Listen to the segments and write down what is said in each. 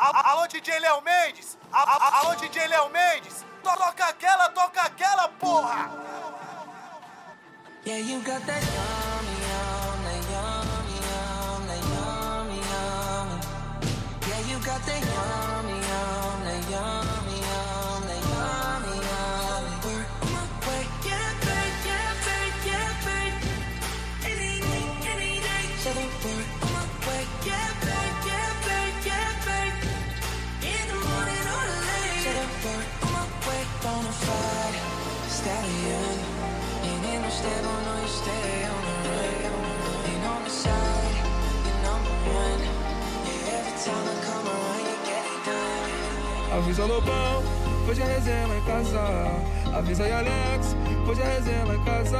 Alô, DJ Léo Mendes! Alô, DJ Léo Mendes! Toca aquela, toca aquela, porra! Yeah, you got that Avisa Lobão, hoje a resenha lá em casa. Avisa aí Alex, hoje a resenha lá em casa.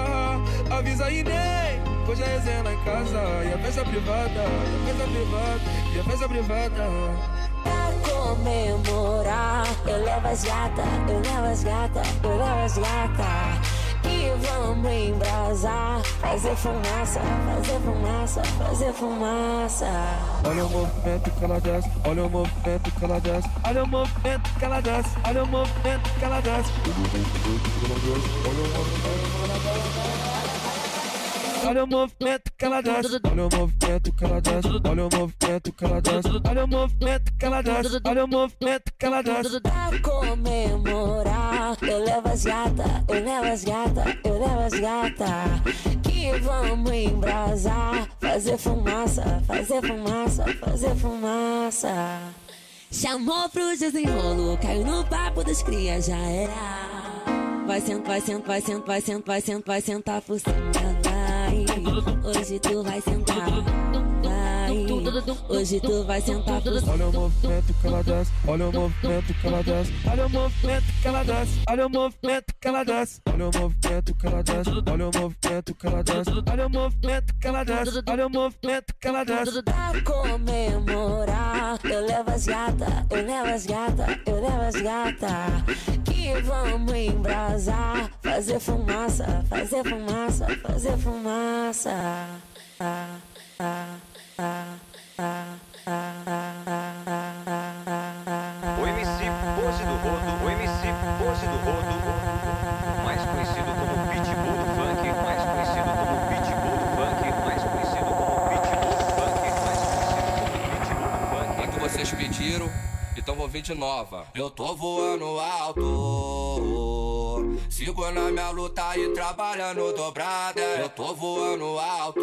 Avisa aí Ney, hoje a resenha lá em casa. E a festa privada, e a festa privada, e a festa privada. Pra comemorar, eu levo as gata, eu levo as gata, eu levo as gata. Vamos embrasar, fazer fumaça, fazer fumaça, fazer fumaça. Olha o movimento que ela desce, olha o movimento que ela desce, olha o movimento que ela desce, olha o movimento que ela desce. Olha o movimento que ela desce, olha o movimento que ela desce, olha o movimento que ela desce, olha o movimento que ela desce, olha o movimento que ela desce. Pra comemorar, eu levo as gata, eu levo as gata, eu levo as gata. Que vamos embrasar, fazer fumaça, fazer fumaça, fazer fumaça. Chamou pro desenrolo, caiu no papo das crias, já era. Vai sentar, vai sentar, vai sentar, vai sentar, vai sentar, vai sentar por cima, vai. Hoje tu vai sentar, vai. Hoje tu vai sentar cima. Olha o movimento que ela desce, olha o movimento que ela desce, olha o movimento que ela desce, olha o movimento que ela desce, olha o movimento que ela desce, olha o movimento que ela desce, olha o movimento que ela desce, olha o movimento que ela desce. Pra comemorar, eu levo as gata, eu levo as gata, eu levo as gata. Que vamos embrasar, fazer fumaça, fazer fumaça, fazer fumaça. Ah, ah, O MC Pose do Rodo, o MC Pose do Rodo, mais conhecido como Pitbull do Funk, mais conhecido como Pitbull do Funk, mais conhecido como Pitbull do Funk, mais conhecido como Pitbull do Funk. É que vocês pediram, então vou vir de nova. Eu tô voando alto. Sigo na minha luta e trabalhando dobrada. Eu tô voando alto.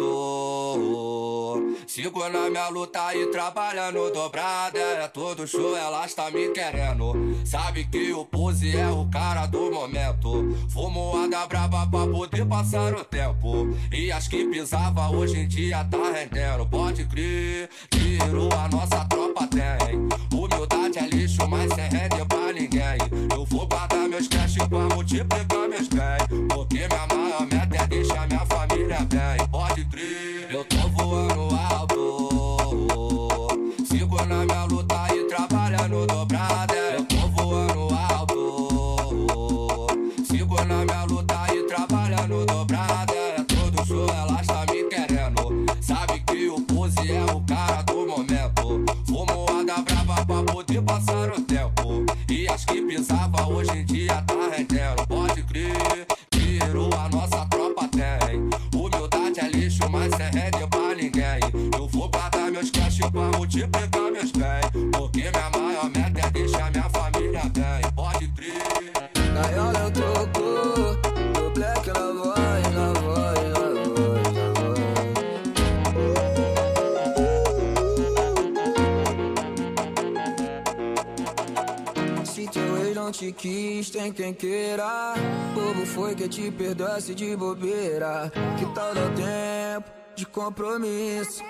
Sigo na minha luta e trabalhando dobrada. É todo show, elas tá me querendo. Sabe que o pose é o cara do momento. Fumoada braba pra poder passar o tempo. E as que pisava hoje em dia tá rendendo. Pode crer, tiro a nossa tropa tem. Humildade é lixo, mas sem rende pra ninguém. Eu vou guardar meus cash pra multiplicar meus bens. Porque minha maior meta é deixar minha família bem. Pode crer, eu tô voando alto. Sigo na minha luta e trabalhando dobrada. Eu tô voando alto. Sigo na minha luta e trabalhando dobrada. Todo show, elas tá me querendo. Sabe que o pose é o cara do momento. Tem quem queira. Bobo foi que te perdoasse de bobeira. Que tal dar tempo de compromisso?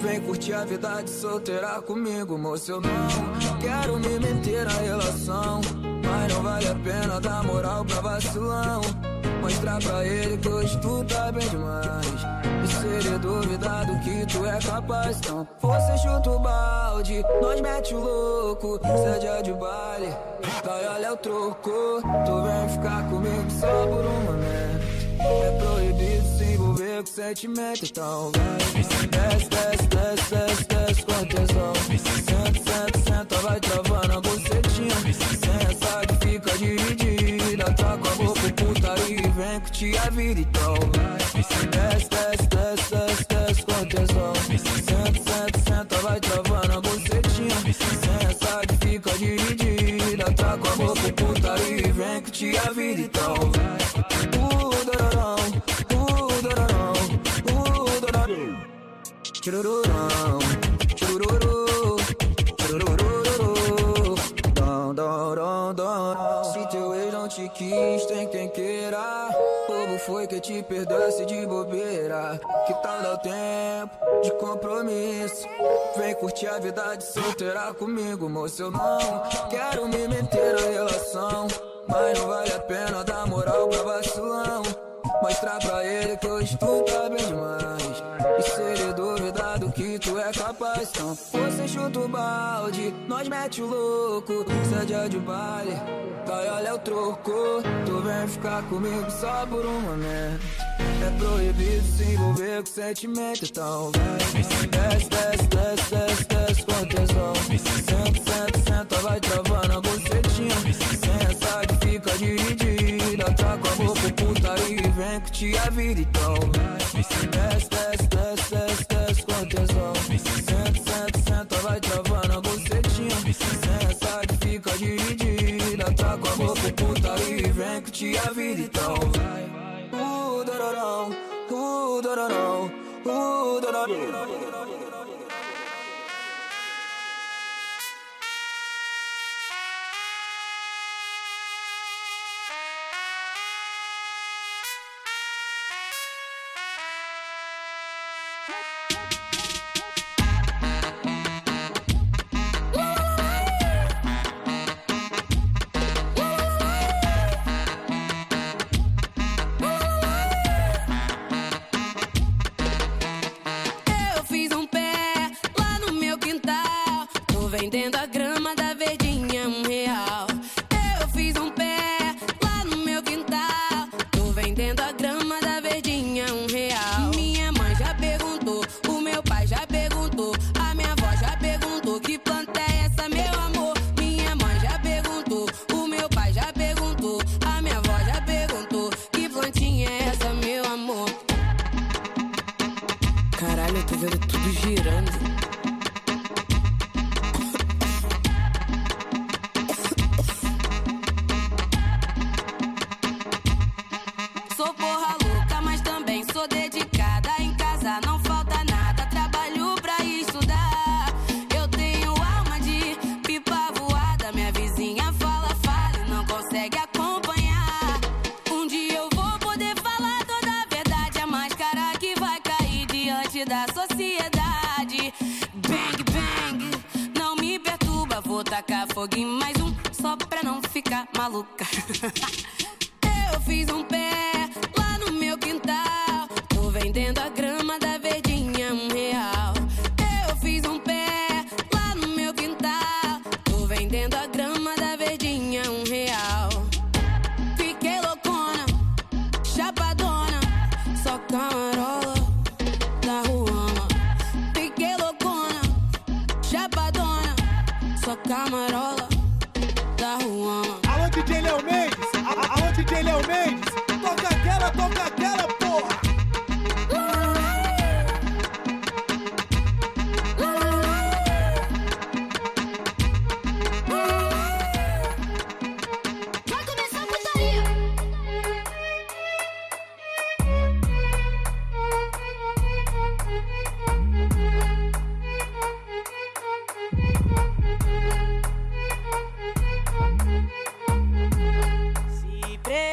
Vem curtir a vida de solteira comigo, moço. Eu não quero me meter na relação Mas não vale a pena dar moral pra vacilão Mostrar pra ele que hoje tu tá bem demais. E se ele duvidar do que tu é capaz Então você chuta o balde, nós mete o louco Cê é de baile, vai olha o troco. Tu vem ficar comigo só por um momento. É proibido se envolver com sentimento Então vai. Desce, desce, desce, desce, desce com tesão Senta, senta, senta, vai travando a bucetinha. Essa que fica dividida. Tá com a boca putaria e te a então vai. Desce, desce, desce, desce, desce com tesão. Senta, senta, senta, vai travando a bucetinha. Essa que fica dividida. Tá com a boca putaria e vem que te a vida então. Uh, dororão, uh, dororão, uh, dororão. Churururão, churururu, chururururu, dom, dom, dom, dom. Te quis, tem quem queira. Bobo foi que te perdesse de bobeira. Que tal dar tempo de compromisso? Vem curtir a vida de solteira comigo, moço. Eu não quero me meter na relação. Mas não vale a pena dar moral pra vacilão. Mostrar pra ele que hoje tu tá bem demais. Capaz, então você chuta o balde, nós mete o louco. Se é de baile, vai olha o troco. Tu vem ficar comigo só por um momento. É proibido se envolver com sentimento, então vai. Desce, desce, desce, desce, desce com tesão. Senta, senta, senta, vai travando a bucetinha. Essa que fica dividida, tá com a boca putaria e vem te a vida, então vai. Desce, desce, desce, desce, desce com tesão. Senta, senta, vai travando a bucetinha. Sem essa que fica dividida, tá com a boca putaria e vem que te a vida, então vai. Uh, dororão, uh, dororão, uh, dororão.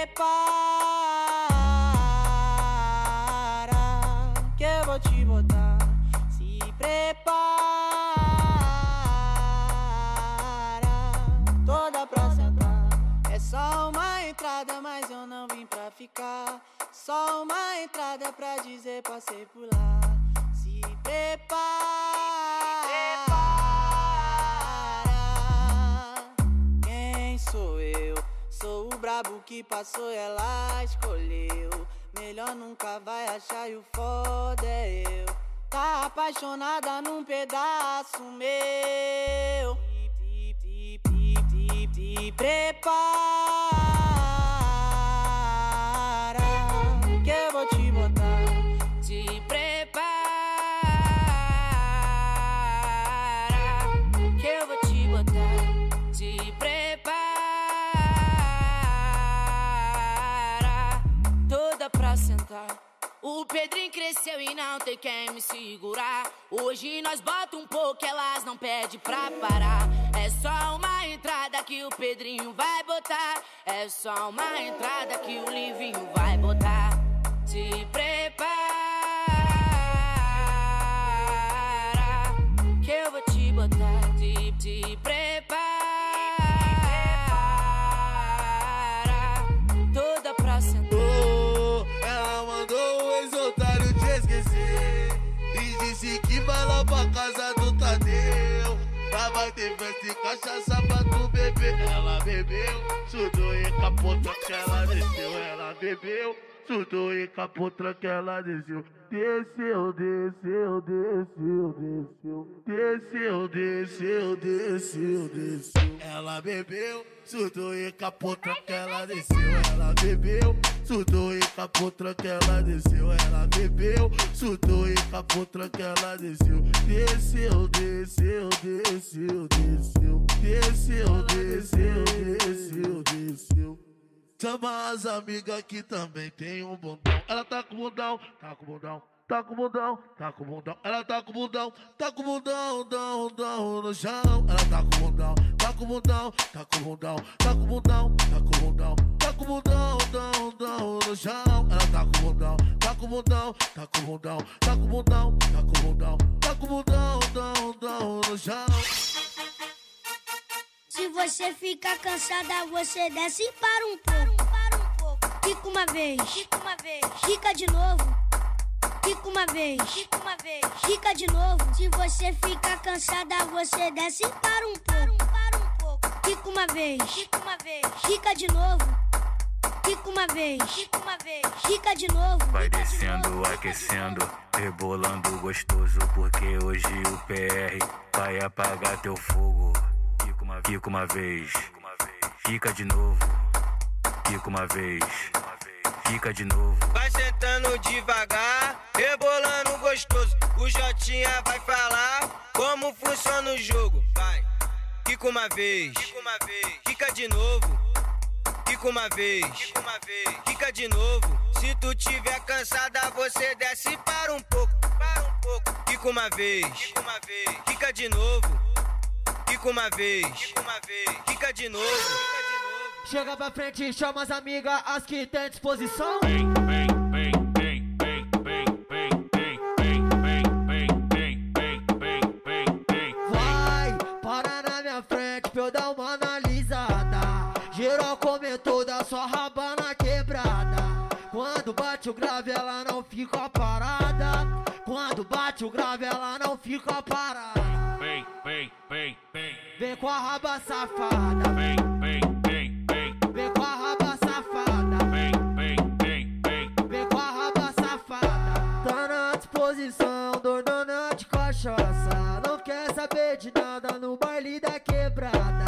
Prepara que eu vou te botar. Se prepara toda pra sentar. É só uma entrada, mas eu não vim pra ficar. Só uma entrada pra dizer passei por lá. Se prepara. sou o brabo que passou, ela escolheu. Melhor nunca vai achar e o foda é eu. Tá apaixonada num pedaço meu. Prepara. O Pedrinho cresceu e não tem quem me segurar. Hoje nós bota um pouco, elas não pedem pra parar. É só uma entrada que o Pedrinho vai botar. É só uma entrada que o Livinho vai botar. Se prepara Lá vai ter festa e cachaça pra tu beber Ela bebeu, sudou e capotou que ela desceu Ela bebeu, sudou e capotou que desceu. Desceu, desceu, desceu, desceu. Desceu, desceu, desceu, desceu. Ela bebeu, sudou e capotou que desceu. Ela bebeu, sudou e capotou que desceu. Ela bebeu, sudou e capotou que ela desceu. Desceu, desceu, desceu, desceu. Desceu, desceu, desceu, desceu Chama as amigas que também tem um bundão. Ela tá com bundão, tá com bundão, tá com bundão, tá com bundão. Ela tá com bundão, tá com bundão, dão, dão no chão. Ela tá com bundão, tá com bundão, tá com bundão, tá com bundão, tá com bundão, tá com bundão, dão, dão no chão. Ela tá com bundão, tá com bundão, tá com bundão, tá com bundão, tá com bundão, tá com bundão, dão, dão no chão. Se você ficar cansada, você desce e para um pouco. Para um pouco. Fica uma vez. Fica uma vez. Fica de novo. Fica uma vez. Fica uma vez. Fica de novo. Se você ficar cansada, você desce e para um pouco. Para um pouco. Fica uma vez. Fica uma vez. Fica de novo. Fica uma vez. Fica uma vez. Fica de novo. Vai de descendo, novo. aquecendo, rebolando gostoso, porque hoje o PR vai apagar teu fogo. Fica uma, vez, fica de novo, fica uma vez, fica de novo. Vai sentando devagar, rebolando gostoso. O Jotinha vai falar como funciona o jogo. Vai, fica uma vez, fica de novo. Fica uma vez, fica de novo. Se tu tiver cansada, você desce para um pouco, para um pouco. Fica uma vez, fica de novo. Fica uma vez, fica uma vez, fica de novo. Chega pra frente, chama as amigas, as que tem disposição. Vem, vem, vem, vem, vem, vem, vem, vem, vem, vem, vem, vem, vem, vem, vem. Vai, para na minha frente pra eu dar uma analisada. Geral comentou da sua rabana quebrada. Quando bate o grave, ela não fica parada. Quando bate o grave, ela não fica parada. Vem, vem, vem, vem, Vem com a raba safada. vem, vem, vem, vem, Vem com a raba safada. vem, vem, vem, vem. Vem com a raba safada. Tá na disposição, dona de cachaça. Não quer saber de nada no baile da quebrada.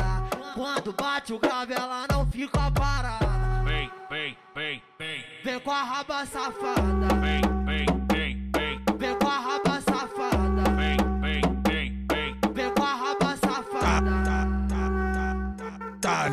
Quando bate o grave, ela não fica parada. Vem, vem, vem, vem, Vem com a raba safada. vem,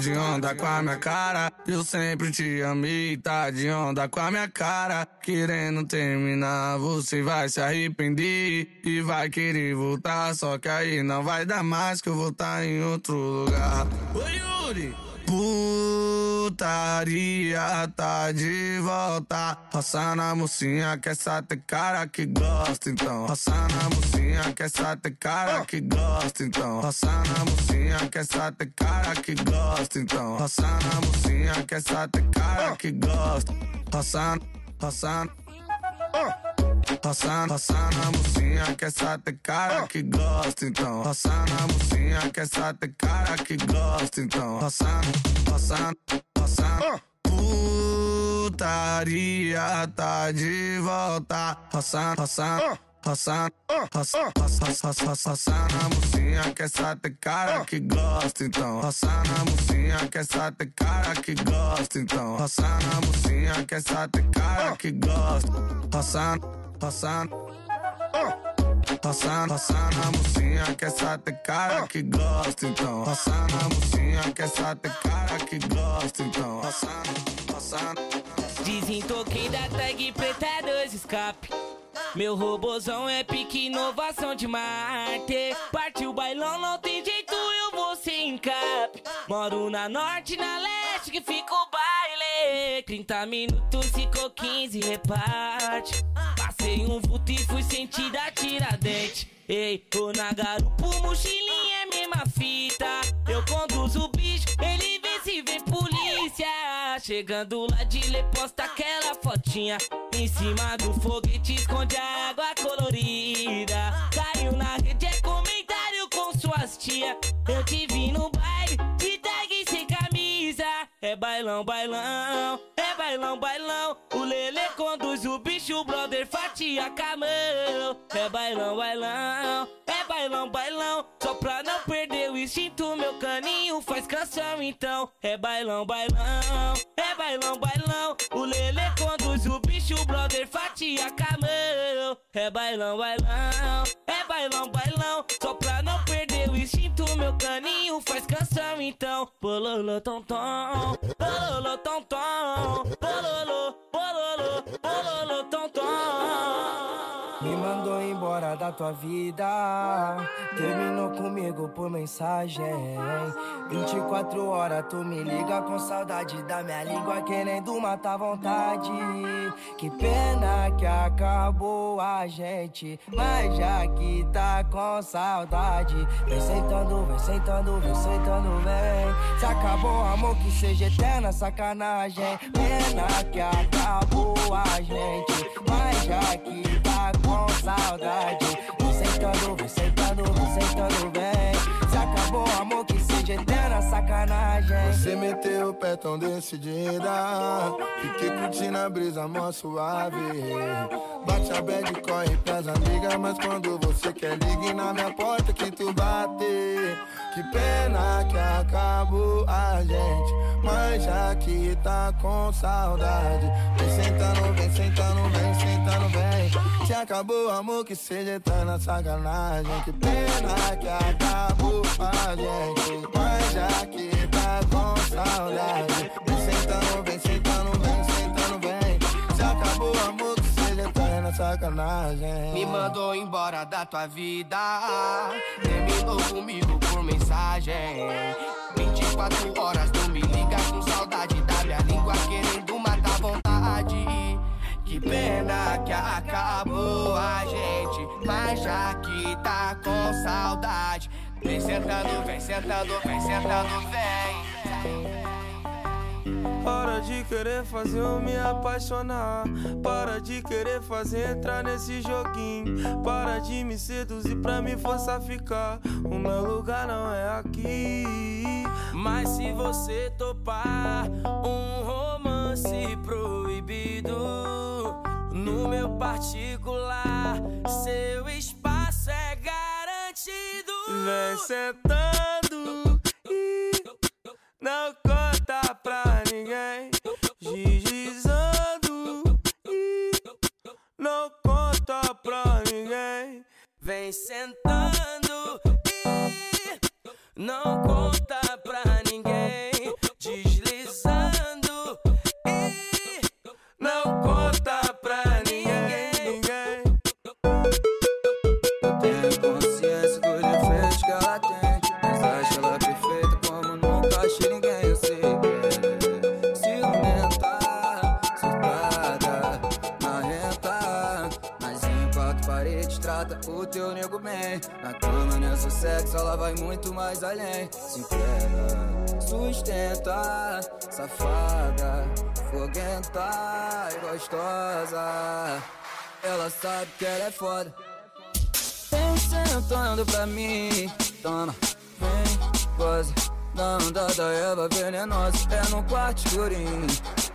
de onda com a minha cara, eu sempre te amei. Tá de onda com a minha cara, querendo terminar, você vai se arrepender e vai querer voltar. Só que aí não vai dar mais, que eu vou estar em outro lugar. Oi, Yuri! Putaria tá de volta. Roça na mocinha que essa tem cara que gosta, então. Roça na mocinha que essa tem cara que gosta, então. Roça na mocinha que essa tem cara que gosta, então. Roça na mocinha que essa tem cara que gosta. Roça, roça. Roça, roça na mocinha que essa cara que gosta, então. Roça na mocinha que essa cara que gosta, então. Roça, roça, roça. Putaria tá de volta. Roça, roça, Roçando, roçando, roçando, roçando a mocinha que essa cara que gosta então. Roçando a mocinha que essa cara que gosta então. Roçando a mocinha que essa cara que gosta. Roçando, roçando. Roçando, roçando a mocinha que essa tem cara que gosta então. Roçando a mocinha que essa tem cara que gosta então. Roçando, roçando. Desentoquei da tag preta dois escape. Meu robozão é pique inovação de Marte. Partiu o bailão, não tem jeito, eu vou sem encape. Moro na norte, na leste, que fica o baile. 30 minutos, ficou 15, reparte. Passei um vulto e fui sentido a tiradente. Ei, tô na garupa, mochilinha é mesma fita. Eu conduzo o bicho, ele vê se vem polícia. Chegando lá de lê, posta aquela fotinha. Em cima do foguete, esconde a água colorida. Caiu na rede, é comentário com suas tia. Eu te vi no É bailão, bailão, é bailão, bailão. O Lele conduz o bicho, o brother fatia camão. É bailão, bailão, é bailão, bailão. Só pra não perder o instinto, meu caninho faz canção então. É bailão, bailão, é bailão, bailão. O Lele conduz o bicho, o brother fatia camão. É bailão, bailão, é bailão, bailão. Só pra não meu caninho faz canção então. Bololo, tom, tom. Bololo, tom, tom. Bololo, bololo, bololo, tom, tom. Embora da tua vida. Terminou comigo por mensagem. 24 horas tu me liga com saudade da minha língua, querendo matar vontade. Que pena que acabou a gente, mas já que tá com saudade, vem sentando, vem sentando, vem sentando, vem. Se acabou amor, que seja eterna sacanagem. Pena que acabou a gente, mas já que saudade, sentando, sentando, vem sentando, vem. Se acabou o amor, que seja eterna sacanagem. Você meteu o pé tão decidida. Fiquei curtindo a brisa mó suave. Bate a bad, corre pras amigas. Mas quando você quer, ligue na minha porta que tu bate. Que pena que acabou a gente. Mas já que tá com saudade. Vem sentando, vem sentando, vem sentando, vem. Se acabou o amor, que seja eterna sacanagem. Que pena que acabou a gente. Mas já que tá com saudade. Vem sentando, vem sentando, vem sentando, vem. Se acabou o amor, que seja eterna sacanagem. Me mandou embora da tua vida. Terminou comigo por mensagem. 24 horas tu me liga com saudade da minha língua, querendo matar a vontade. Que pena que acabou a gente, mas já que tá com saudade. Vem sentando, vem sentando, vem sentando, vem. Para de querer fazer eu me apaixonar. Para de querer fazer entrar nesse joguinho. Para de me seduzir pra me forçar a ficar. O meu lugar não é aqui. Mas se você topar um romance proibido no meu particular, seu espaço é garantido. Vem sentando e não conta pra ninguém. Deslizando e não conta pra ninguém. Vem sentando e não conta safada, foguenta e gostosa. Ela sabe que ela é foda. Vem sentando pra mim, toma, vem, goza Da onda da Eva venenosa, é no quarto escurinho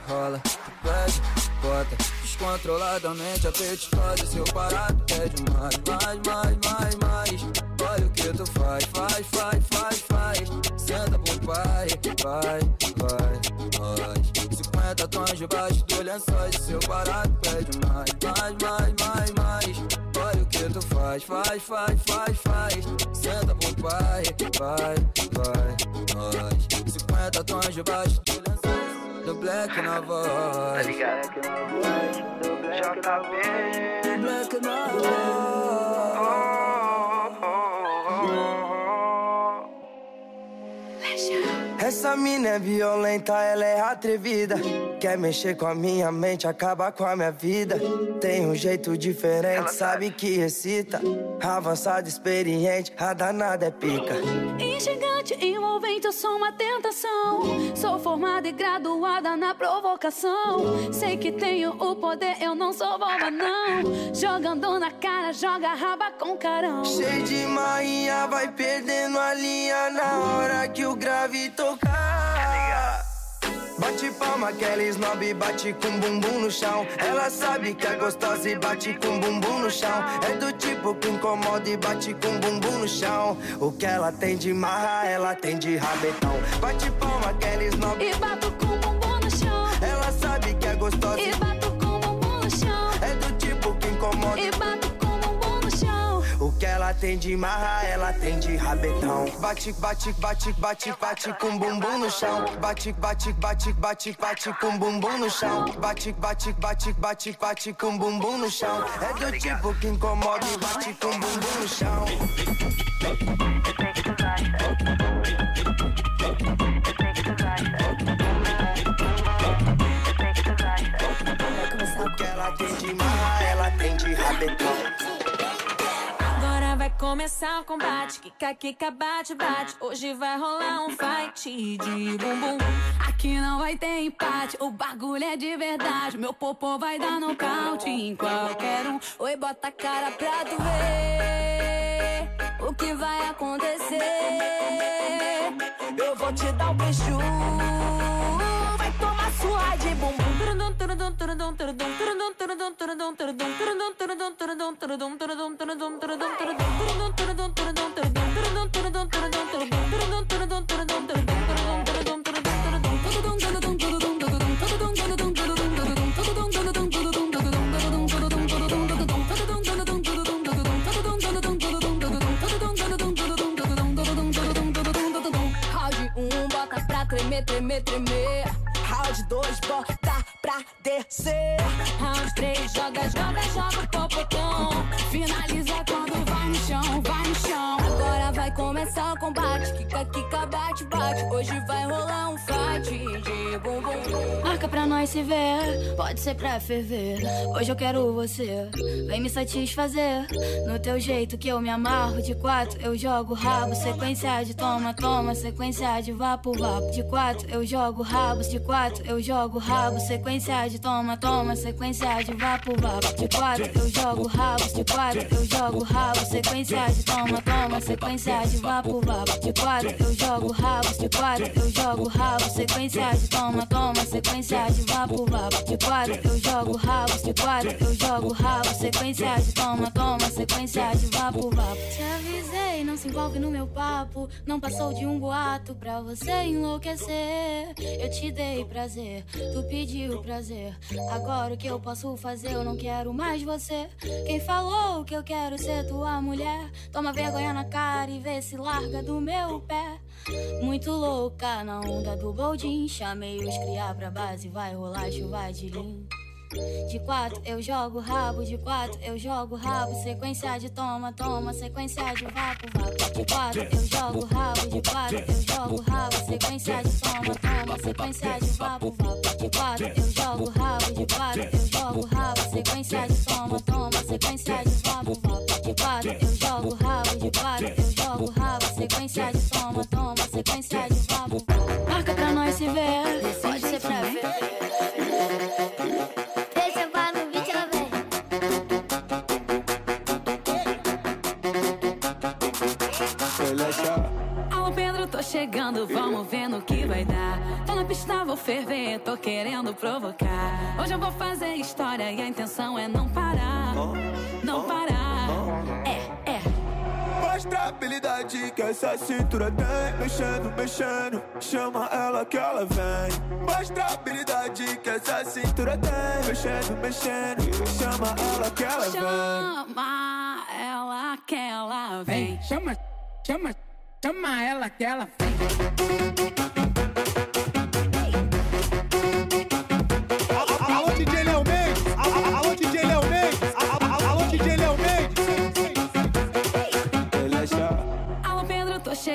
Rola, pede, bota, descontroladamente apetitosa. Seu parado pede mais, mais, mais, mais, mais. Olha o que tu faz, faz, faz, faz, faz. Senta pai, vai, vai, vai. 50 tons debaixo do lençóis. Seu parado pede mais, mais, mais, mais, mais. Olha o que tu faz, faz, faz, faz, faz. Senta pro pai, vai, vai, nós. 50 tons debaixo do lençóis. Do black na voz. Tá ligado? JB. Black na Essa mina é violenta, ela é atrevida. Quer mexer com a minha mente, acaba com a minha vida. Tem um jeito diferente, sabe que excita. Avançada, experiente, a danada é pica. Instigante, envolvente, eu sou uma tentação. Sou formada e graduada na provocação. Sei que tenho o poder, eu não sou boba, não. Jogando na cara, joga raba com carão. Cheio de marinha, vai perdendo a linha na hora que o grave tocar. Bate palma, aquela snob bate com bumbum no chão. Ela sabe que é gostosa e bate com bumbum no chão. É do tipo que incomoda e bate com bumbum no chão. O que ela tem de marra, ela tem de rabetão. Bate palma, aquela snob e bato com bumbum no chão. Ela sabe que é gostosa e bato com bumbum no chão. É do tipo que incomoda e bato ela tem de marra, ela tem de rabetão. Bate, bate, bate, bate, bate com bumbum no chão. Bate, bate, bate, bate, bate com bumbum no chão. Bate, bate, bate, bate, bate com bumbum no chão. É do tipo que incomoda e bate com bumbum no chão. Que começar o combate. Kika, kika, bate, bate. Hoje vai rolar um fight de bumbum. Aqui não vai ter empate. O bagulho é de verdade. Meu popô vai dar nocaute em qualquer um. Oi, bota a cara pra tu ver o que vai acontecer. Eu vou te dar um beijo. Vai tomar sua de bumbum. Round tremer. Round 2, bota pra descer. Round 3, joga, joga, joga o popotão. Finaliza quando vai no chão, vai no chão. Agora vai começar o combate. Kika, kika, bate, Hoje vai rolar um fight de bumbum. Marca pra nós se ver, pode ser pra ferver. Hoje eu quero você, vem me satisfazer. No teu jeito que eu me amarro. De quatro eu jogo rabo, sequência de toma, toma, sequência de vapo, vapo. De quatro eu jogo rabos, de quatro eu jogo rabo, sequência de toma, toma, sequência de vapo, vapo. De quatro eu jogo rabos, de quatro eu jogo rabo, sequência de toma, toma, sequência de vapo, vapo. De quatro eu jogo rabos, de quatro eu jogo rabo, sequência de toma, toma, sequência de vapo, vapo. De quatro eu jogo rabos, de quatro eu jogo rabo, sequência de toma, toma, sequência de vapo, vapo. Te avisei, não se envolve no meu papo, não passou de um boato pra você enlouquecer. Eu te dei prazer, tu pediu prazer. Agora o que eu posso fazer? Eu não quero mais você. Quem falou que eu quero ser tua mulher? Toma vergonha na cara e vê se larga do meu pé. Muito louca na onda do boldin. Chamei os criar pra base, vai rolar chuva de lim. De quatro eu jogo rabo, de quatro eu jogo rabo, sequência de toma, toma, sequência de vapo, vapo. De quatro eu jogo rabo, de quatro eu jogo rabo, sequência de toma, toma, sequência de vapo, vapo. De quatro eu jogo rabo, de quatro eu jogo rabo, tô querendo provocar. Hoje eu vou fazer história e a intenção é não parar. Não parar. É, é. Mostra a habilidade que essa cintura tem Mexendo, mexendo, chama ela que ela vem Mostra a habilidade que essa cintura tem Mexendo, mexendo, chama ela que ela vem Chama ela que ela vem. Chama, chama, chama ela que ela vem.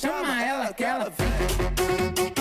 chama ela que ela vem.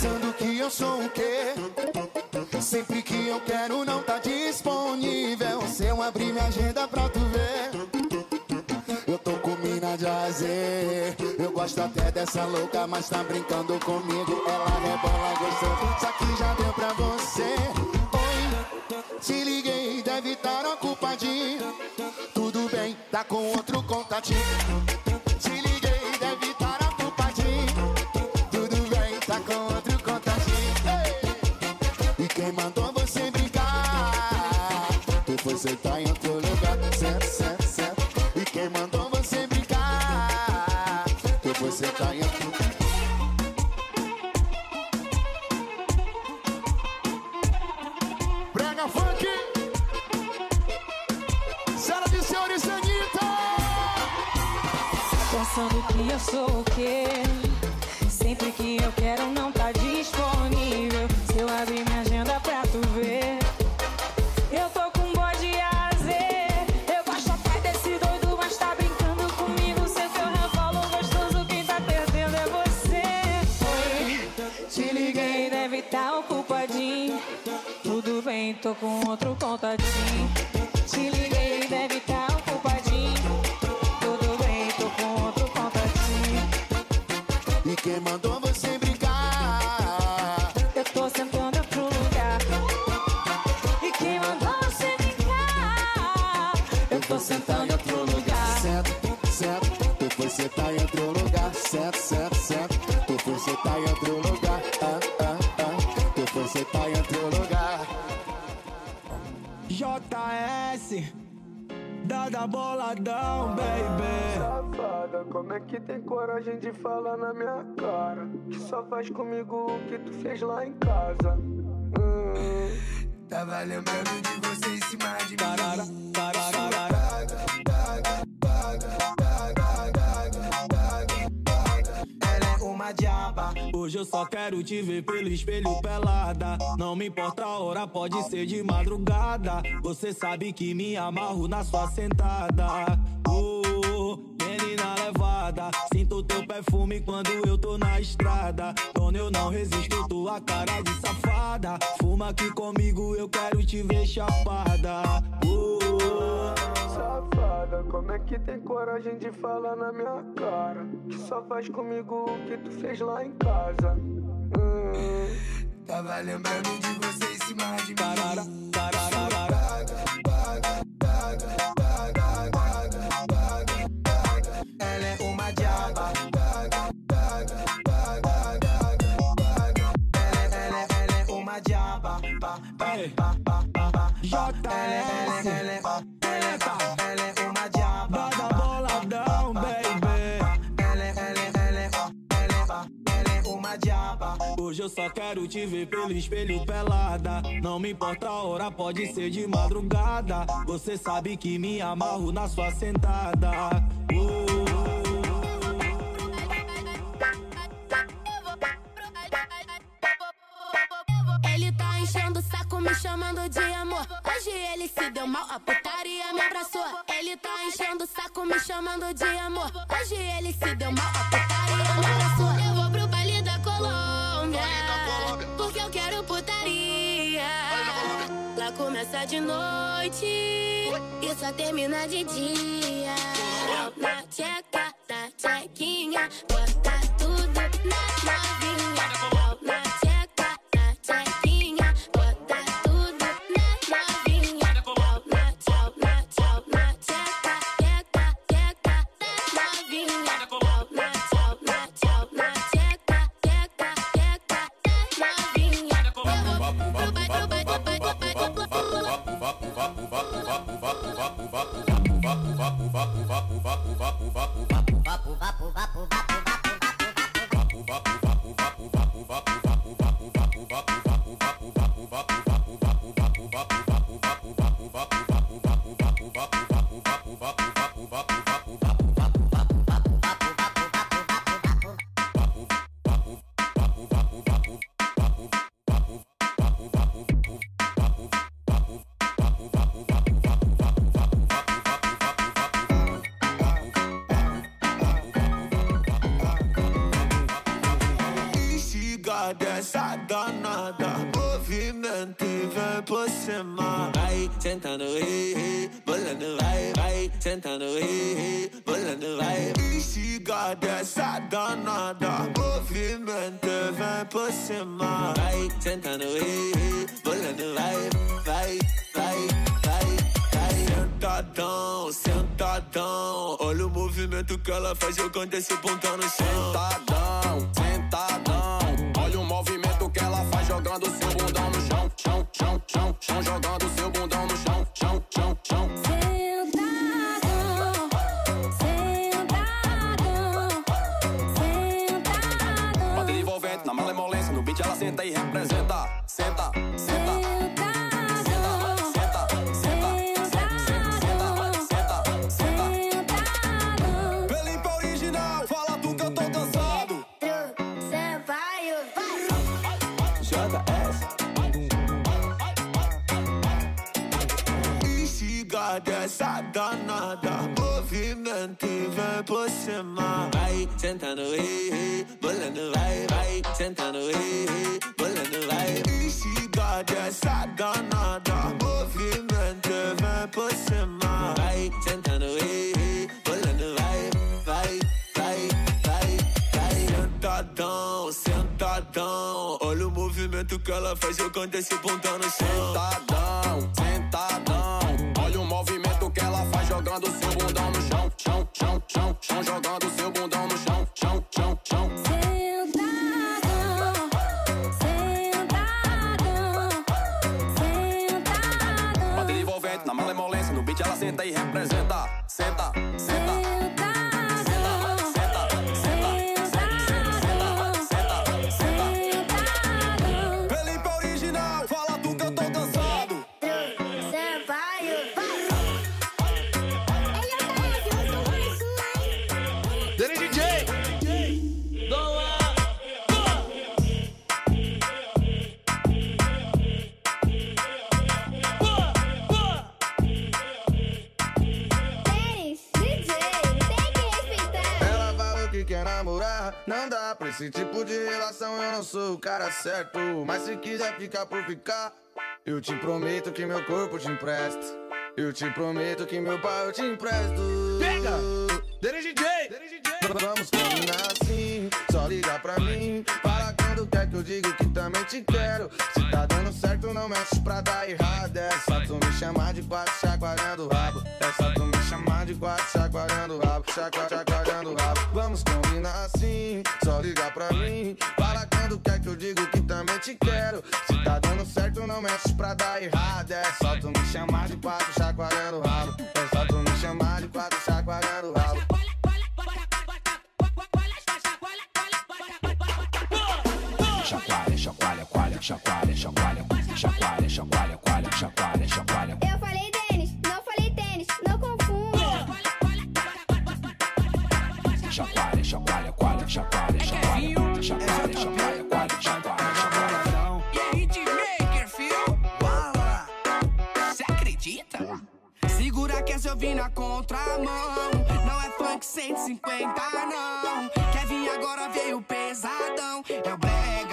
Pensando que eu sou o quê? Sempre que eu quero não tá disponível. Se eu abrir minha agenda pra tu ver, eu tô com mina de azer. Eu gosto até dessa louca, mas tá brincando comigo. Ela rebola gostoso, só que já deu pra você. Oi, te liguei, deve estar ocupadinho. Tudo bem, tá com outro contatinho. Foi sentar em Sentado em outro lugar. Certo, certo. Tu foi sentar em outro lugar. Certo, certo, certo. Tu foi sentar em outro lugar. Ah, ah, ah. Tu foi sentar em outro lugar. JS Dada boladão, baby Safada, como é que tem coragem de falar na minha cara? Que só faz comigo o que tu fez lá em casa. Hum. Tava lembrando de você em cima de mim. Diaba. Hoje eu só quero te ver pelo espelho pelada. Não me importa a hora, pode ser de madrugada. Você sabe que me amarro na sua sentada. Oh, menina levada. Sinto teu perfume quando eu tô na estrada. Dona, eu não resisto, tua cara de safada. Fuma aqui comigo, eu quero te ver chapada. Oh, Safada, como é que tem coragem de falar na minha cara? Que só faz comigo o que tu fez lá em casa. Hum. Tava lembrando de você em cima de mim. Ela Ela uma diaba. Boladão, baby. Uma diaba. Hoje eu só quero te ver pelo espelho pelada. Não me importa a hora, pode ser de madrugada. Você sabe que me amarro na sua sentada. Uh, uh, uh. Deu mal, a putaria me abraçou. Ele tá enchendo o saco, me chamando de amor. Hoje ele se deu mal, a putaria me abraçou. Eu vou pro baile da Colômbia, porque eu quero putaria. Lá começa de noite e só termina de dia. Na tcheca, na tchequinha, bota sentadão Olha o movimento que ela faz jogando esse pontão no chão Sentadão, sentadão. Olha o movimento que ela faz jogando seu bundão no chão, chão, chão, chão, chão, jogando seu bundão e cima Vai sentando, ei Bolando, vai, vai Sentando, ei Bolando, vai Instiga dessa danada Movimento vem por cima Vai sentando, ei Bolando, vai, vai, vai, vai, vai Sentadão, sentadão Olha o movimento que ela faz jogando esse pontão no chão Sentadão, esse tipo de relação. Eu não sou o cara certo, mas se quiser ficar por ficar, eu te prometo que meu corpo te empresto. Eu te prometo que meu pau eu te empresto. Pega! Dele DJ Vamos combinar assim, só ligar pra mim. Fala quando quer que eu digo que também te quero. Se tá dando certo, não mexe pra dar errado. É só tu me chamar de quatro, chacoalhando o rabo. É só tu me chamar de quatro, chacoalhando o rabo. Chacoalhando o rabo. Vamos combinar assim, só liga pra mim, fala quando quer que eu digo que também te quero. Se tá dando certo, não mexe pra dar errado. É só tu me chamar de quatro chacoalhando o ralo. É só tu me chamar de quatro chacoalhando o ralo. Chacoalha, chacoalha, chacoalha, chacoalha, chacoalha, chacoalha, chacoalha. Chacoalha, chacoalha, chacoalha, coalha, chacoalha. E aí, hitmaker, fio? Bala! Cê acredita? Segura que essa eu vim na contramão. Não é funk 150, não. Quer vir agora, veio pesadão. É o brega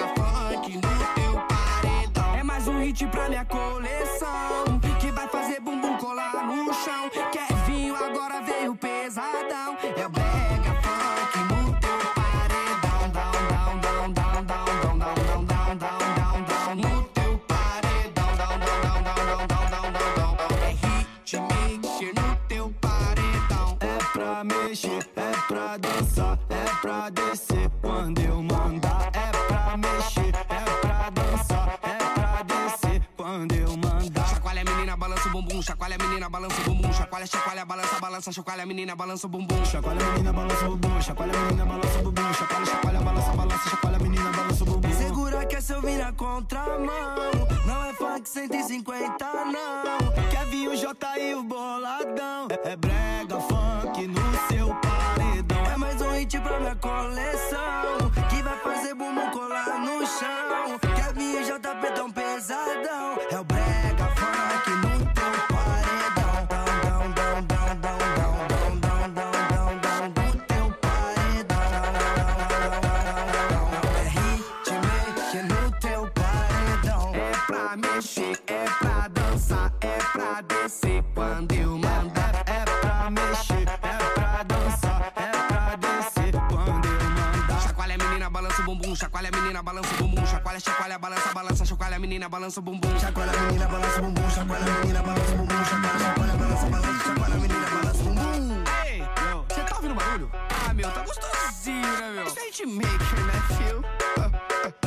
chacoalha, chacoalha, balança, balança, chacoalha menina, balança o bumbum. Chacoalha menina, balança o bumbum, chacoalha menina, balança o bumbum, chacoalha, chacoalha, balança, balança, chacoalha menina, balança o bumbum. Segura que essa eu vim na contramão. Não é funk 150, não. Quer vir o J e o boladão? É, é brega funk no chacoalha menina, balança o bumbum, chacoalha, chacoalha, balança, balança, chacoalha menina, balança o bumbum, chacoalha menina, balança o bumbum, chacoalha menina, balança o bumbum, chacoalha, chacoalha, balança, balança, chacoalha menina, balança o bumbum. Ei, você tá ouvindo barulho? Ah, meu, tá gostosinho, né, meu? Isso é hitmaker, né, fio?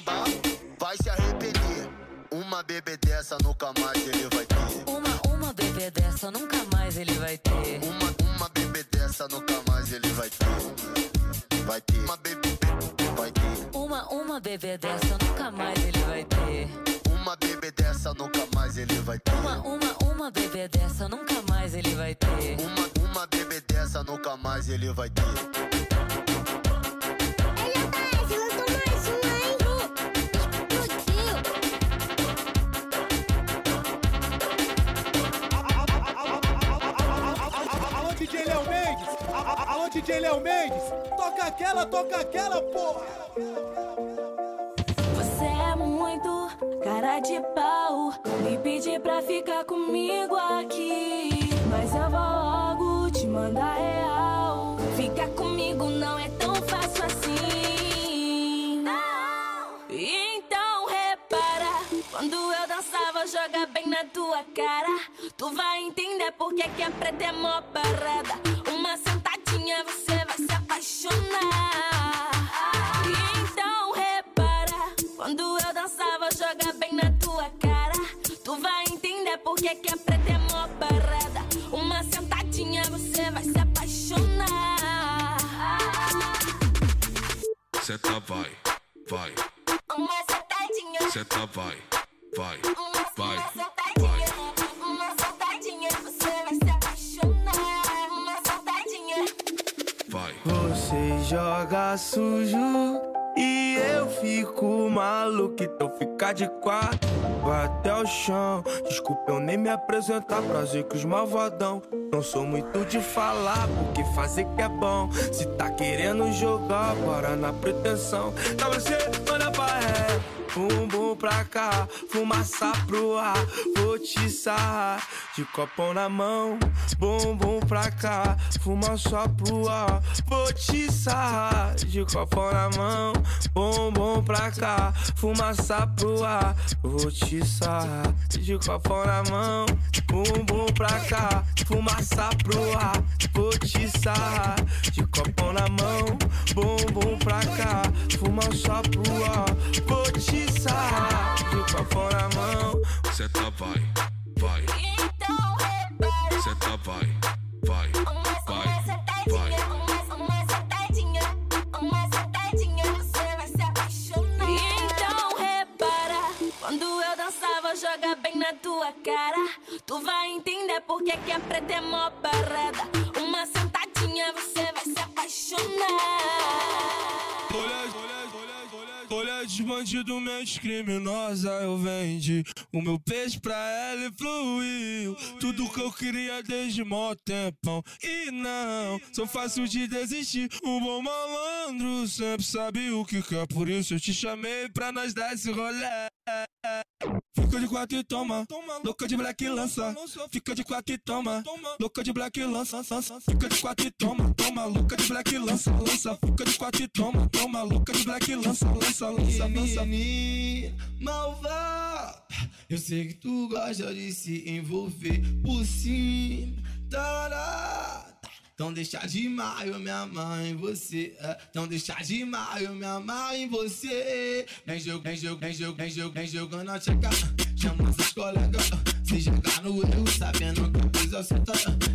vai se arrepender. Uma bebê dessa nunca mais ele vai ter. Uma, uma bebê dessa nunca mais ele vai ter. Uma, uma bebê dessa nunca mais ele vai ter. Vai ter. Uma bebê, vai ter. Uma, uma bebê dessa nunca mais ele vai ter. Uma bebê dessa nunca mais ele vai ter. Uma, uma, uma bebê dessa nunca mais ele vai ter. Uma, uma bebê dessa nunca mais ele vai ter. DJ Léo Mendes! Toca aquela, toca aquela, porra! Você é muito cara de pau. Me pedir pra ficar comigo aqui. Mas eu vou logo te mandar real. Ficar comigo não é tão fácil assim. Então repara. Quando eu dançava, joga bem na tua cara. Tu vai entender por que a preta é mó parada. Uma você vai se apaixonar. Então repara. Quando eu dançava, joga bem na tua cara. Tu vai entender por que a preta é mó parada. Maluco. Então fica de quatro, vai até o chão. Desculpa eu nem me apresentar, prazer que os malvadão. Não sou muito de falar, porque fazer que é bom. Se tá querendo jogar, bora na pretensão. Tá você, manda pra ré. Bumbum pra cá, fumaça pro ar, vou te sarrar de copão na mão. Bumbum pra cá, fumaça pro ar, vou te sarrar de copão na mão. Bumbum pra cá, fumaça pro ar, vou te sarrar de copão na mão. Bumbum pra cá, fumaça pro ar, vou te sarrar de copão na mão. Bumbum pra cá, fumaça pro ar, vou te sarrar de copão na mão. Cê tá vai, vai. Cê tá vai, vai, vai, vai. Então repara, quando eu dançava, joga bem na tua cara. Tu vai entender porque que a preta é mó parada. Uma sentadinha, você vai se apaixonar. Olha de bandido, mente criminosa, eu vendi o meu peixe pra ela e fluiu. Tudo que eu queria desde mó tempão. E não, sou fácil de desistir. Um bom malandro sempre sabe o que quer, por isso eu te chamei pra nós dar esse rolé. Fica de quatro e toma, louca de black lança. Fica de quatro e toma, louca de black lança. Fica de quatro e toma, toma, louca de black lança, lança. Fica de quatro e toma, toma, louca de black lança, lança, lança, lança. Malvada, eu sei que tu gosta de se envolver por cima, tarada. Então deixa de mar, eu amar em você. é. Então deixa de mar, eu amar em você. Vem jogo, vem jogo, vem jogo, vem jogo, vem jogando a tcheca. Chama seus colegas, se jogar no erro, sabendo que a coisa certa.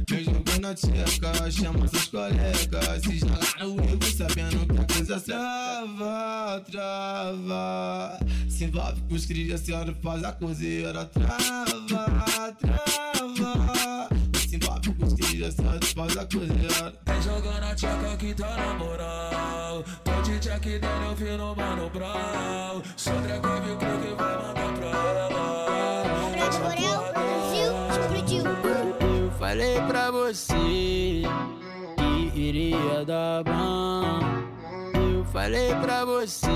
Vem jogando a tcheca, chama seus colegas, se jogar no erro, sabendo que a coisa. Trava, trava. Se envolve com os cris, a senhora faz a cozeira. Trava, trava. Se envolve com os cris, a senhora faz a cozeira. Vem jogando a tcheca que tá na moral. Tô de check dando eu vi no mano brau. Só entrega viu que vai mandar pra ela. Eu falei pra você que iria dar bom. Eu falei pra você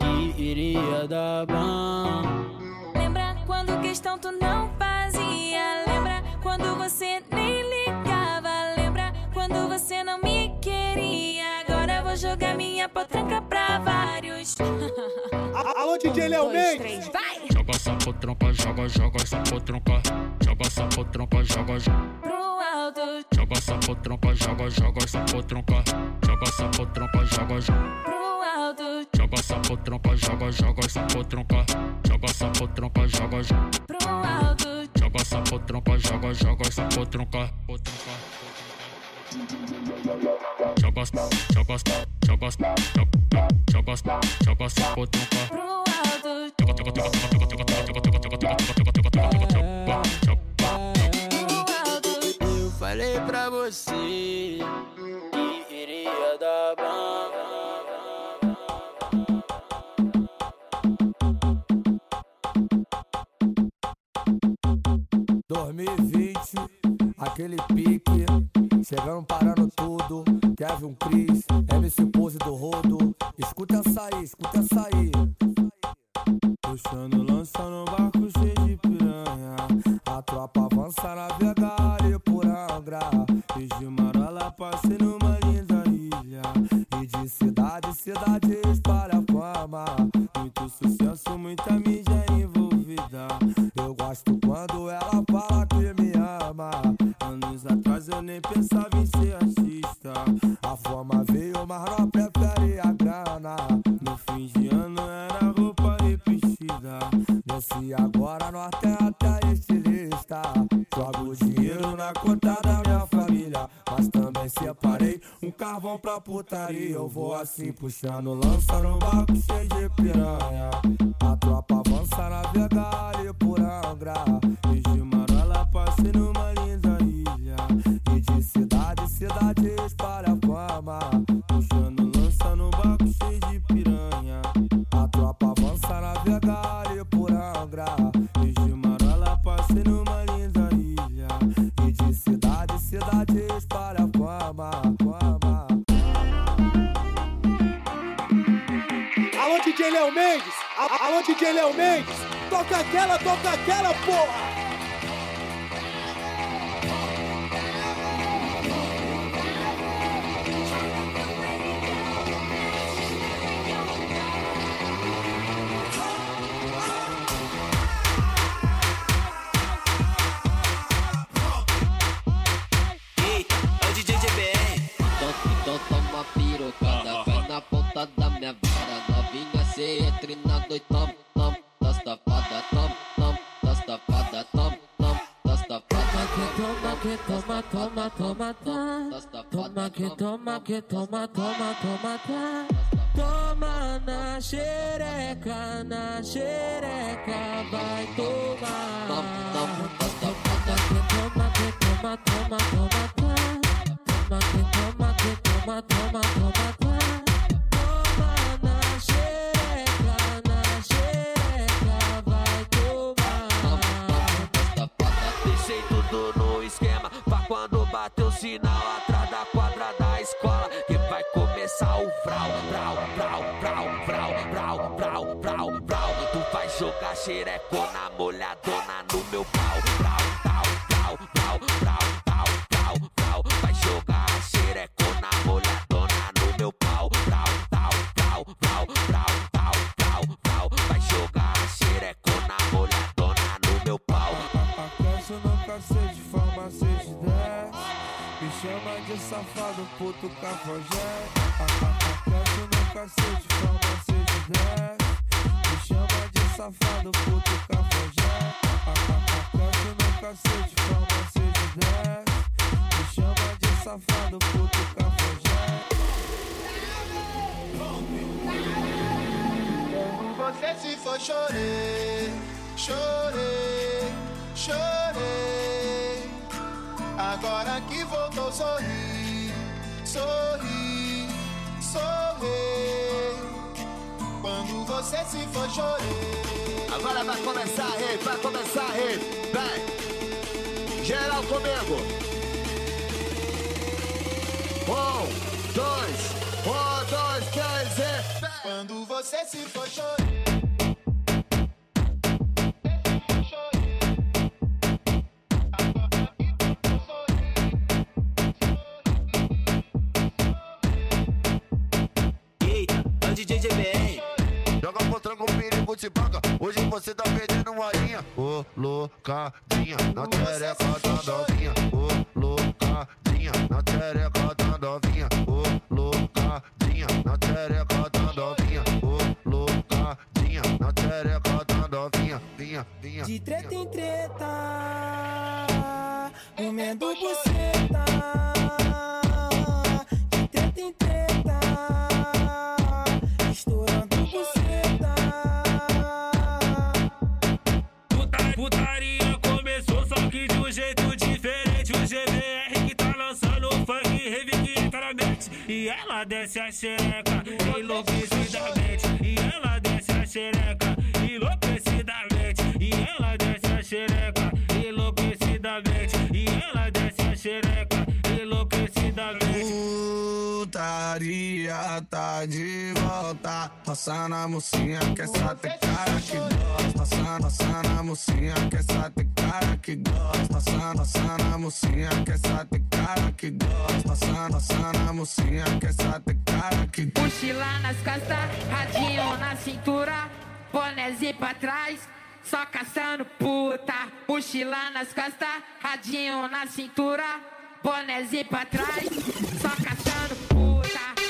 que iria dar bom. Lembra quando questão tu não fazia? Quando você nem ligava? Lembra quando você não me queria? Agora eu vou jogar minha potranca pra vários. Alô, DJ Léo Mendes. vai! Joga essa potranca, joga, joga essa potranca. Joga essa potranca, joga, joga. Pro alto, Joga essa potranca, joga, joga essa potranca. Joga essa potranca, joga, joga. pro alto, Joga essa potranca, joga, joga essa potranca. Joga essa potranca, joga, joga. pro alto. Joga essa potranca, joga, joga essa potranca. Potranca. Joga, joga, joga, joga, joga, joga essa potranca. Pro alto, Joga, joga, joga, joga, joga, joga, joga, joga, joga, joga, joga, joga, joga, joga, joga. Eu falei pra você que iria dar bom. 2020, aquele pique, chegando parando tudo. Kevin Cris, MC Pose do Rodo. Escuta essa aí, escuta essa aí. Puxando lança no barco cheio de piranha. A tropa avança na Vega por Angra. E de marola passei numa linda ilha. E de cidade em cidade espalha fama. Muito sucesso, muita mídia envolvida. Eu gosto quando ela nem pensava em ser artista. A fama veio, mas não prefere a grana. No fim de ano era roupa repetida. Nesse agora nós tem até estilista. Jogo dinheiro na conta da minha família. Mas também separei um carvão pra putaria. Eu vou assim puxando lança no barco cheio de piranha. A tropa avança na ali por Angra. Sociedade espalha a fama. Puxando lança no barco cheio de piranha. A tropa avança na vega por Angra. E de Marola passei numa linda ilha. E de cidade, cidade espalha a fama. fama. Alô, DJ Léo Mendes! Alô, DJ Léo Mendes! Toca aquela, toca aquela, porra! Noite, tom, tom Das tapadas, tom, tom Das tapadas, tom, tom Das tapadas, Toma que toma, toma, toma, tá. Toma que toma, que toma, toma, toma, tá. Toma na xereca, na xereca, vai tomar. Toma que toma, que toma, toma, toma, tá. Toma que toma, que toma, toma, toma, tá. Sinal atrás da quadra da escola que vai começar o frau, frau, frau, frau, frau, frau, frau, frau, frau. Tu vai jogar xerecona molhadona no meu pau, frau, puto cafajé Aquece no cacete, farmacete 10 Me chama de safado, puto cafajé Aquece no cacete, farmacete 10 Me chama de safado, puto cafajé Você se for chorei, chorei, chorei. Agora que voltou sorri, sorri, sorri. Quando você se for chorei. Agora vai começar a rave, vai começar a rave. Vem. Geral comigo. Um, dois, um, dois, três e... Quando você se for chorei. Se paga. Hoje você tá perdendo uma linha. Ô, loucadinha, na tereca da novinha. Ô, loucadinha, na tereca da novinha. Ô, loucadinha, na tereca da novinha. Ô, loucadinha, na tereca da novinha. Vinha, vinha. De treta em treta, se acerca, enlouquece. Putaria tá de volta. Passando a mocinha que essa tem cara que gosta. Passando, passando a mocinha que essa tem cara que gosta. Passando, passando a mocinha que essa tem cara que gosta. Passando, passando a mocinha que essa tem cara que gosta. Mochila nas costas, radinho na cintura, bonézinho pra trás, só caçando puta. Mochila nas costas, radinho na cintura, bonézinho pra trás, só caçando.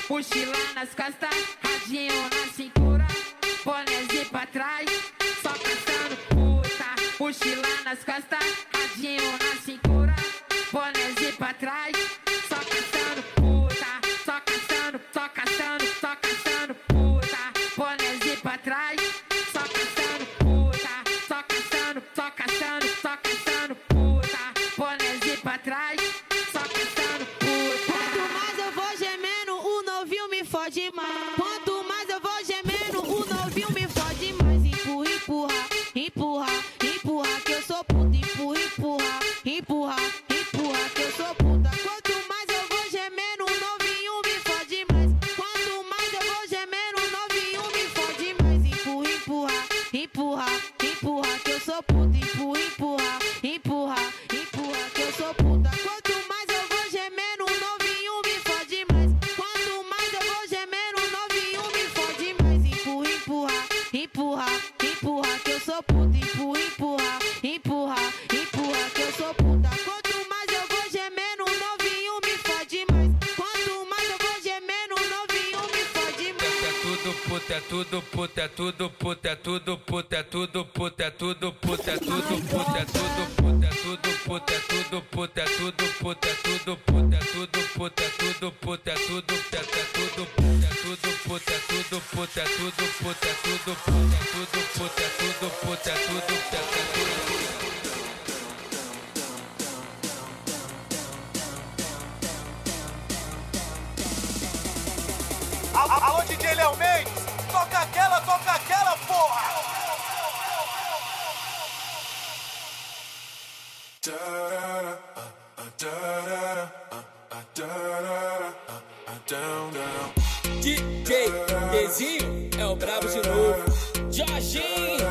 Mochila nas costas, radinho na cintura, bonézinho pra trás, só caçando puta. Mochila nas costas, radinho na cintura, bonézinho pra trás, puta, é tudo puta, é tudo puta, é tudo puta, é tudo puta, é tudo puta, é tudo puta, é tudo puta, é tudo puta, é tudo puta, é tudo puta, é tudo puta, é tudo puta, é tudo A- Alô, DJ Léo Mendes, toca aquela, toca aquela, porra! DJ Dezinho é o brabo de novo. Jorginho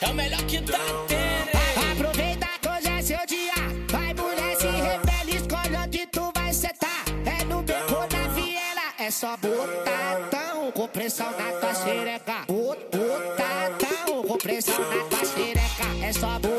é o melhor que tá tendo. Aproveita que hoje é seu dia. Vai, mulher, se revela, escolhe onde tu vai sentar. É no beco na viela, é só botadão. Com pressão na tua xereca. Bot- Botadão, com pressão na tua xereca. É só botadão,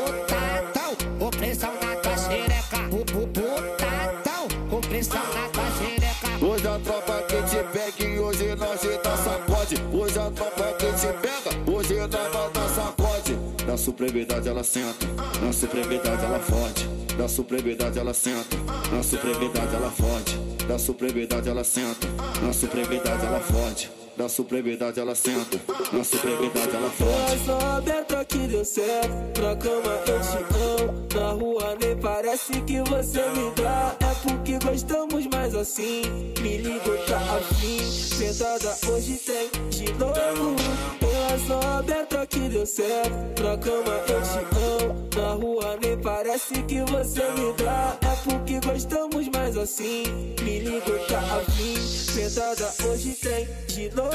Na supremidade ela senta, na supremidade ela fode. Na supremidade ela senta, na supremidade ela fode. Na supremidade ela senta, na supremidade ela fode. Na supremidade ela senta, na supremidade ela fode. Coração aberto aqui deu certo, na cama eu te amo. Na rua nem parece que você me dá. É porque gostamos mais assim. Me ligo, tá afim. Sentada hoje tem de novo. Coração aberto aqui deu certo, na cama eu te amo. Na rua nem parece que você me dá. É porque gostamos mais assim. Me ligo, tá afim. Sentada hoje tem de novo.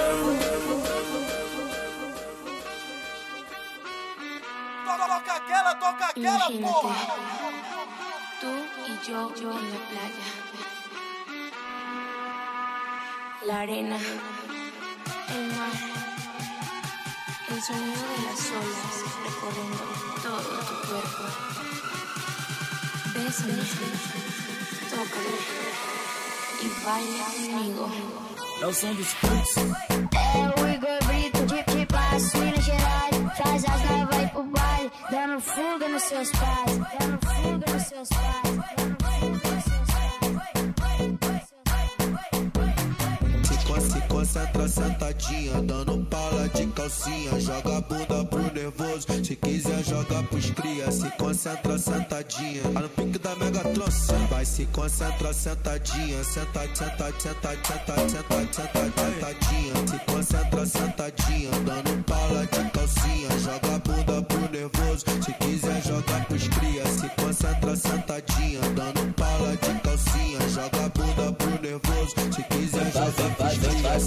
Toca aquela, toca aquela, porra! Tú y yo, yo en la playa. La arena, el mar, el sonido de las olas recorriendo todo tu cuerpo. Bésame, tócame y baila conmigo. É o som dos putos. É o Igor Brito de, de passo Minas Gerais. Faz as novas ir pro baile Dando fuga nos seus pais. Dando fuga nos seus pais Dando fuga nos seus Se, con se concentra sentadinha, dando Joga a bunda pro nervoso, se quiser joga pros cria. Se concentra sentadinha, tá no pique da mega. Vai se concentra sentadinha, senta, senta, senta, senta, senta, senta, sentadinha. Se concentra sentadinha, dando pala de calcinha. Joga a bunda pro nervoso, se quiser joga pros cria. Se concentra sentadinha, dando pala de calcinha. Joga a bunda pro nervoso, se quiser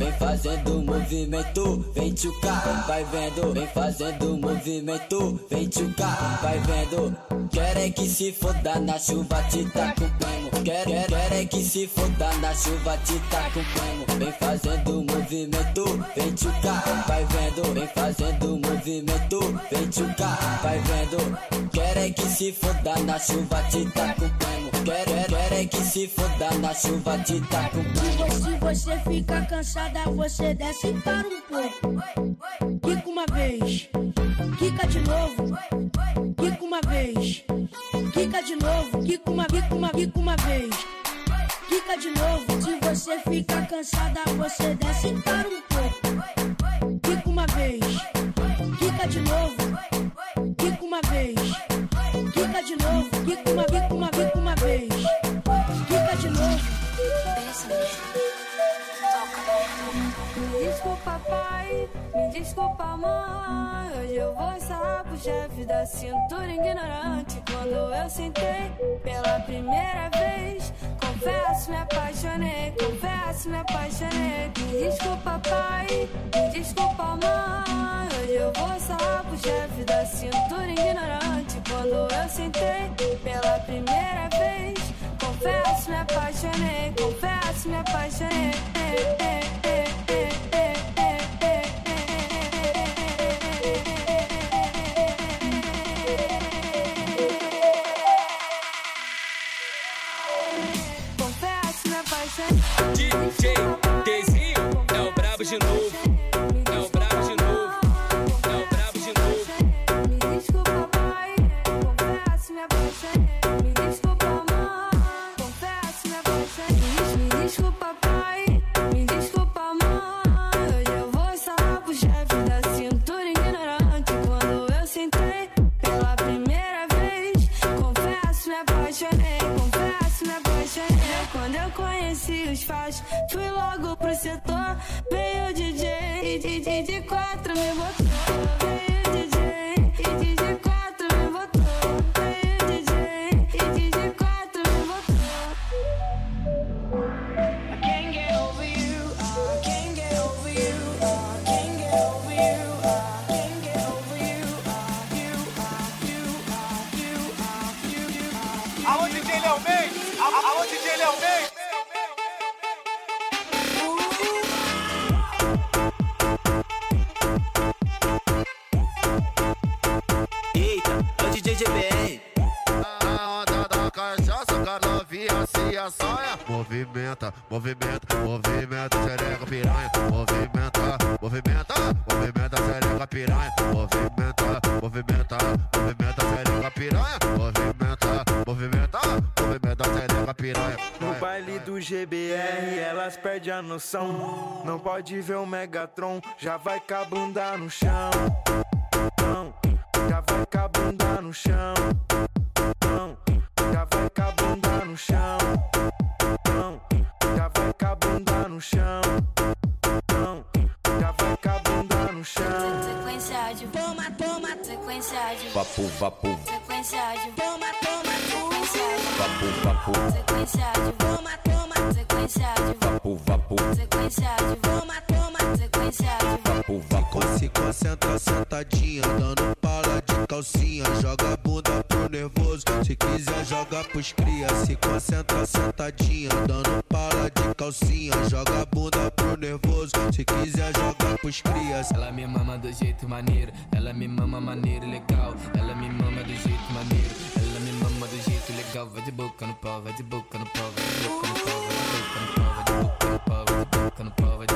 vem fazendo movimento, vem tchucar, vai vendo, vem fazendo movimento, vem tchucar, vai vendo. Quer é que se foda na chuva, te tá com primo. Quer, que se foda na chuva, te tá com primo. Vem fazendo movimento, vem tchucar, vai vendo, vem fazendo movimento, vem tchucar, vai vendo. Quer é que se foda na chuva, te tá com primo. Quer, que se foda na chuva, te tá com primo. Se você fica cansada, você desce para um pouco. Quica uma vez, quica de novo. Quica uma vez, quica de novo. Quica uma, quica uma, quica uma vez. Quica de novo. Se você fica cansada, você desce para um pouco. Mãe. Hoje eu vou ensaiar pro chefe da cintura ignorante. Quando eu sentei pela primeira vez, confesso, me apaixonei. Confesso, me apaixonei. Me desculpa, pai, me desculpa, mãe. Hoje eu vou ensaiar pro chefe da cintura ignorante. Quando eu sentei pela primeira vez, confesso, me apaixonei. Confesso, me apaixonei. Baixo. Fui logo pro setor, veio o DJ e de, quatro me botou. Veio o DJ e de quatro me botou. Veio o DJ e de quatro me botou. I can't get over you, DJ Léo Mendes! DJ Movimenta, movimenta, xereca piranha. Movimenta, movimenta, movimenta, xereca piranha. Movimenta, movimenta, movimenta, xereca piranha. Movimenta, movimenta, movimenta, xereca piranha. No baile do GBR, elas perdem a noção. Não pode ver o Megatron, já vai com a bunda no chão. Não, já vai com a bunda no chão. De Vapo, vapo, sequência de toma, toma, sequência de vapo, vapo, sequência de toma, toma, sequência de vapo, vapo, sequência de toma, toma, sequência de vapo, vapo. Se concentra sentadinha, dando pala de calcinha. Joga a bunda pro nervoso, se quiser joga pros cria. Se concentra sentadinha, dando pala de calcinha. Joga a bunda pro nervoso, se quiser joga pros crias. Ela me mama do jeito maneiro, ela me mama maneiro legal. Ela me mama do jeito maneiro, ela me mama do jeito legal. Vai de boca no pau, vai de boca no pau, vai de boca no pau, vai de boca no pau, vai de boca no pau, vai de boca no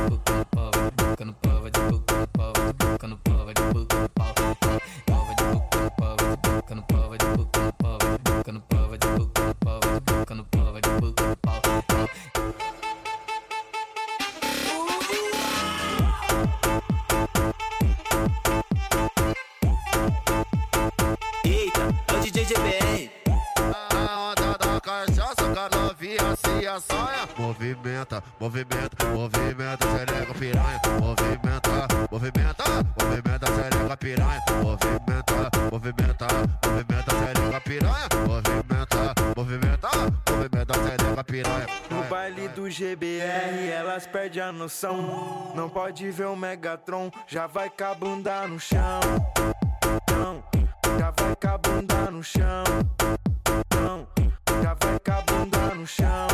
Movimenta, movimenta, xereca piranha. Movimenta, movimenta, movimenta, xereca piranha. Movimenta, movimenta, movimenta, xereca piranha. Movimenta, movimenta, movimenta, xereca piranha. No baile do GBR, elas perdem a noção. Não pode ver o Megatron, já vai com a bunda no chão. Não, já vai com a bunda no chão. Não, já vai com a bunda no chão.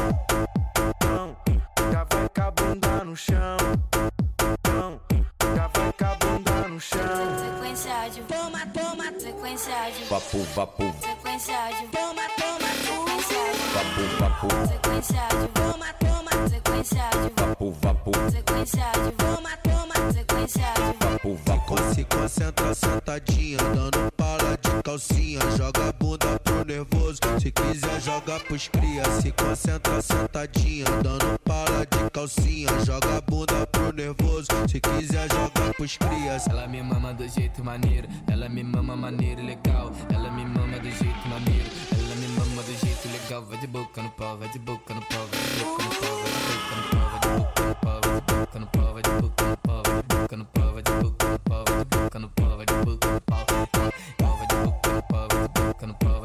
Vapo, vapo, sequência de toma, toma, sequência de vapo, vapo, sequência de toma, toma, sequência de vapo, vapo, sequência de toma, toma, sequência de. Se concentra sentadinha, dando pala de calcinha. Joga nervoso. Se quiser joga pros cria, se concentra sentadinha, dando para de calcinha. Joga a bunda pro nervoso, se quiser joga pros crias. Ela me mama do jeito maneiro, ela me mama maneiro legal. Ela me mama do jeito maneiro, ela me mama do jeito legal. Vai de boca no pau, vai de boca no pau, vai de boca no pau, vai de boca no pau, vai de boca no pau, vai de boca no pau, vai de boca no pau, vai de boca no pau, vai de boca no pau, vai de boca no pau, vai de boca no pau, vai de boca no pau.